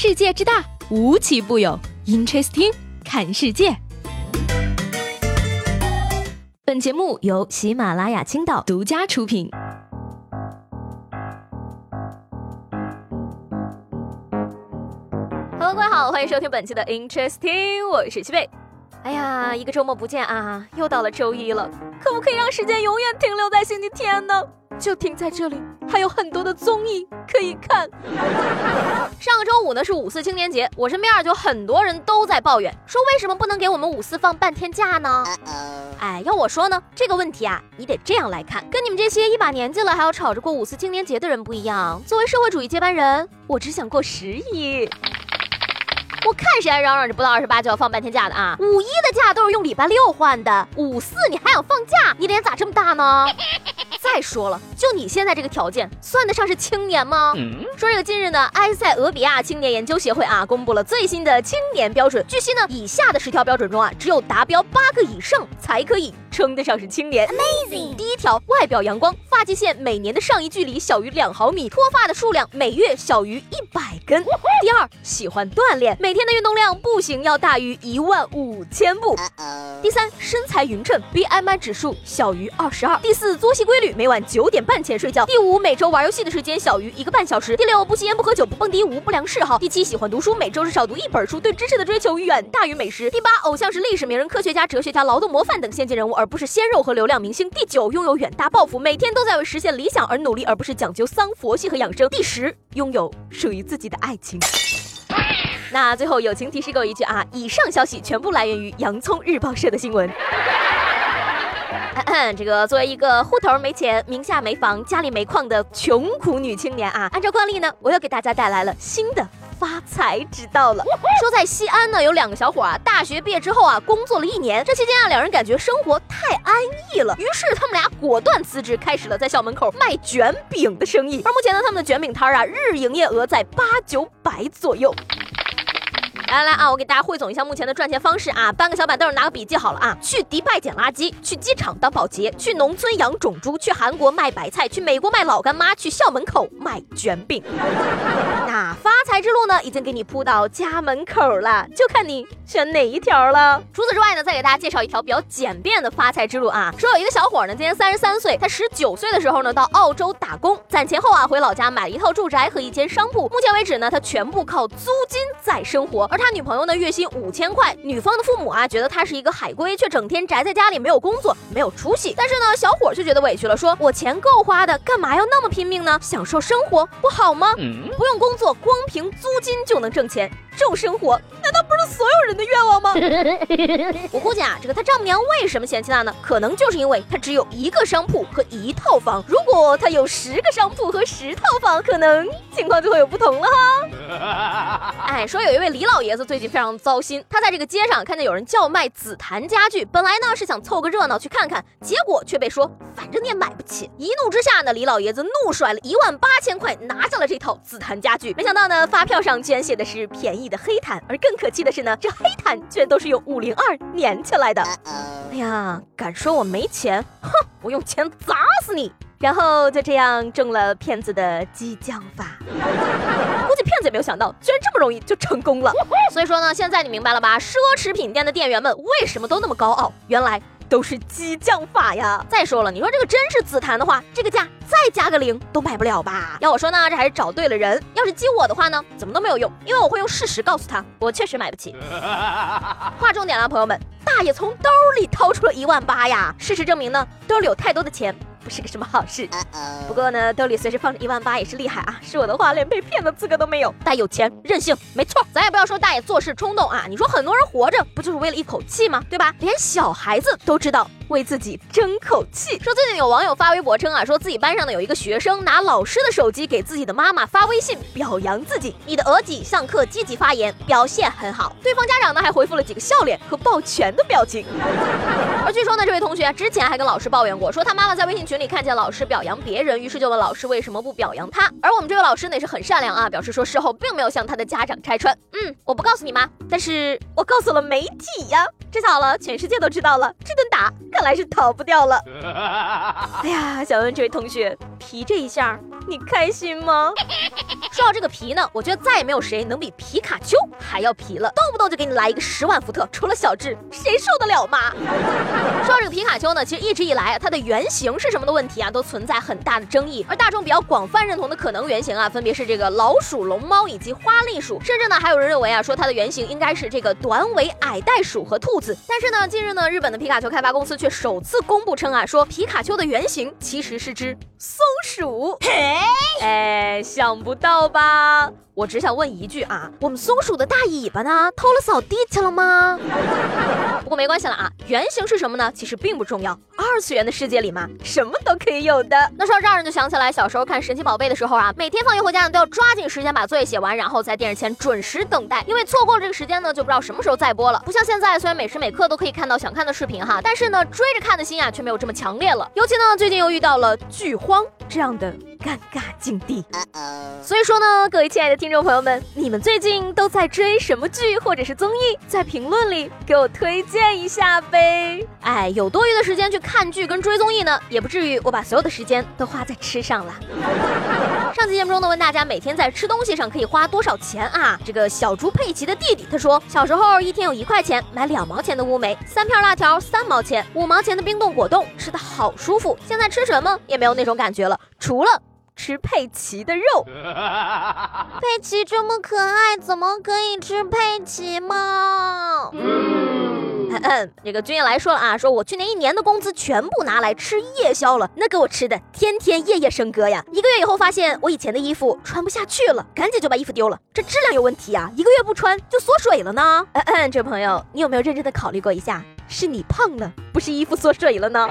世界之大，无奇不有。Interesting，看世界。本节目由喜马拉雅青岛独家出品。Hello，各位好，欢迎收听本期的 Interesting，我是七贝。哎呀，一个周末不见啊，又到了周一了，可不可以让时间永远停留在星期天呢？就停在这里，还有很多的综艺可以看。上个周五呢是五四青年节，我身边就很多人都在抱怨，说为什么不能给我们五四放半天假呢？哎，要我说呢，这个问题啊，你得这样来看，跟你们这些一把年纪了还要吵着过五四青年节的人不一样。作为社会主义接班人，我只想过十一。我看谁还嚷嚷着不到二十八就要放半天假的啊？五一的假都是用礼拜六换的，五四你还想放假？你脸咋这么大呢？再说了，就你现在这个条件，算得上是青年吗？说这个近日呢，埃塞俄比亚青年研究协会啊，公布了最新的青年标准。据悉呢，以下的十条标准中啊，只有达标八个以上才可以称得上是青年。Amazing！第一条，外表阳光，发际线每年的上移距离小于两毫米，脱发的数量每月小于一百根。第二，喜欢锻炼，每天的运动量步行要大于一万五千步。第三，身材匀称，BMI 指数小于二十二。第四，作息规律。每晚九点半前睡觉。第五，每周玩游戏的时间小于一个半小时。第六，不吸烟不喝酒不蹦迪无不良嗜好。第七，喜欢读书，每周至少读一本书，对知识的追求远大于美食。第八，偶像是历史名人、科学家、哲学家、劳动模范等先进人物，而不是鲜肉和流量明星。第九，拥有远大抱负，每天都在为实现理想而努力，而不是讲究丧佛系和养生。第十，拥有属于自己的爱情。那最后友情提示各位一句啊，以上消息全部来源于洋葱日报社的新闻。这个作为一个户头没钱、名下没房、家里没矿的穷苦女青年啊，按照惯例呢，我又给大家带来了新的发财之道了。说在西安呢，有两个小伙啊，大学毕业之后啊，工作了一年，这期间啊，两人感觉生活太安逸了，于是他们俩果断辞职，开始了在校门口卖卷饼的生意。而目前呢，他们的卷饼摊啊，日营业额在八九百左右。来来啊！我给大家汇总一下目前的赚钱方式啊！搬个小板凳，拿个笔记好了啊！去迪拜捡垃圾，去机场当保洁，去农村养种猪，去韩国卖白菜，去美国卖老干妈，去校门口卖卷饼。那发财之路呢，已经给你铺到家门口了，就看你选哪一条了。除此之外呢，再给大家介绍一条比较简便的发财之路啊！说有一个小伙呢，今年三十三岁，他十九岁的时候呢，到澳洲打工，攒钱后啊，回老家买了一套住宅和一间商铺。目前为止呢，他全部靠租金在生活，而他女朋友呢，月薪五千块。女方的父母啊，觉得他是一个海归，却整天宅在家里，没有工作，没有出息。但是呢，小伙却觉得委屈了，说我钱够花的，干嘛要那么拼命呢？享受生活不好吗？不用工作，光凭租金就能挣钱。这种生活难道不是所有人的愿望吗？我估计啊，这个他丈母娘为什么嫌弃他呢？可能就是因为他只有一个商铺和一套房。如果他有十个商铺和十套房，可能情况就会有不同了哈。哎，说有一位李老爷子最近非常糟心，他在这个街上看见有人叫卖紫檀家具，本来呢是想凑个热闹去看看，结果却被说反正你也买不起。一怒之下呢，李老爷子怒甩了一万八千块拿下了这套紫檀家具。没想到呢，发票上居然写的是便宜。的黑毯，而更可气的是呢，这黑毯居然都是用五零二粘起来的。哎呀，敢说我没钱？哼，我用钱砸死你！然后就这样中了骗子的激将法。估计骗子也没有想到，居然这么容易就成功了。所以说呢，现在你明白了吧？奢侈品店的店员们为什么都那么高傲？原来。都是激将法呀！再说了，你说这个真是紫檀的话，这个价再加个零都买不了吧？要我说呢，这还是找对了人。要是激我的话呢，怎么都没有用，因为我会用事实告诉他，我确实买不起。划重点了，朋友们，大爷从兜里掏出了一万八呀！事实证明呢，兜里有太多的钱。不是个什么好事。不过呢，兜里随时放着一万八也是厉害啊！是我的话，连被骗的资格都没有。大爷有钱任性，没错。咱也不要说大爷做事冲动啊！你说很多人活着不就是为了一口气吗？对吧？连小孩子都知道。为自己争口气，说最近有网友发微博称啊，说自己班上呢有一个学生拿老师的手机给自己的妈妈发微信表扬自己，你的儿子上课积极发言，表现很好。对方家长呢还回复了几个笑脸和抱拳的表情。而据说呢，这位同学之前还跟老师抱怨过，说他妈妈在微信群里看见老师表扬别人，于是就问老师为什么不表扬他。而我们这位老师呢也是很善良啊，表示说事后并没有向他的家长拆穿。嗯，我不告诉你妈，但是我告诉了媒体呀。这下好了，全世界都知道了，这顿打。看来是逃不掉了。哎呀，想问这位同学，皮这一下你开心吗？说到这个皮呢，我觉得再也没有谁能比皮卡丘还要皮了，动不动就给你来一个十万伏特，除了小智，谁受得了吗？说到这个皮卡丘呢，其实一直以来啊，它的原型是什么的问题啊，都存在很大的争议。而大众比较广泛认同的可能原型啊，分别是这个老鼠、龙猫以及花栗鼠，甚至呢还有人认为啊，说它的原型应该是这个短尾矮袋鼠和兔子。但是呢，近日呢，日本的皮卡丘开发公司却首次公布称啊，说皮卡丘的原型其实是只松鼠。嘿，哎，想不到吧？我只想问一句啊，我们松鼠的大尾巴呢？偷了扫地去了吗？不过没关系了啊，原型是什么呢？其实并不重要。二次元的世界里嘛，什么都可以有的。那说到这儿，就想起来小时候看神奇宝贝的时候啊，每天放学回家呢都要抓紧时间把作业写完，然后在电视前准时等待，因为错过了这个时间呢，就不知道什么时候再播了。不像现在，虽然每时每刻都可以看到想看的视频哈，但是呢，追着看的心啊却没有这么强烈了。尤其呢，最近又遇到了剧荒这样的。尴尬境地，所以说呢，各位亲爱的听众朋友们，你们最近都在追什么剧或者是综艺？在评论里给我推荐一下呗。哎，有多余的时间去看剧跟追综艺呢，也不至于我把所有的时间都花在吃上了。上期节目中呢，问大家每天在吃东西上可以花多少钱啊？这个小猪佩奇的弟弟他说，小时候一天有一块钱买两毛钱的乌梅，三片辣条三毛钱，五毛钱的冰冻果冻，吃的好舒服。现在吃什么也没有那种感觉了，除了。吃佩奇的肉，佩奇这么可爱，怎么可以吃佩奇吗？嗯，这个君夜来说了啊，说我去年一年的工资全部拿来吃夜宵了，那给我吃的天天夜夜笙歌呀。一个月以后发现我以前的衣服穿不下去了，赶紧就把衣服丢了，这质量有问题啊！一个月不穿就缩水了呢。嗯嗯，这朋友，你有没有认真的考虑过一下，是你胖了，不是衣服缩水了呢？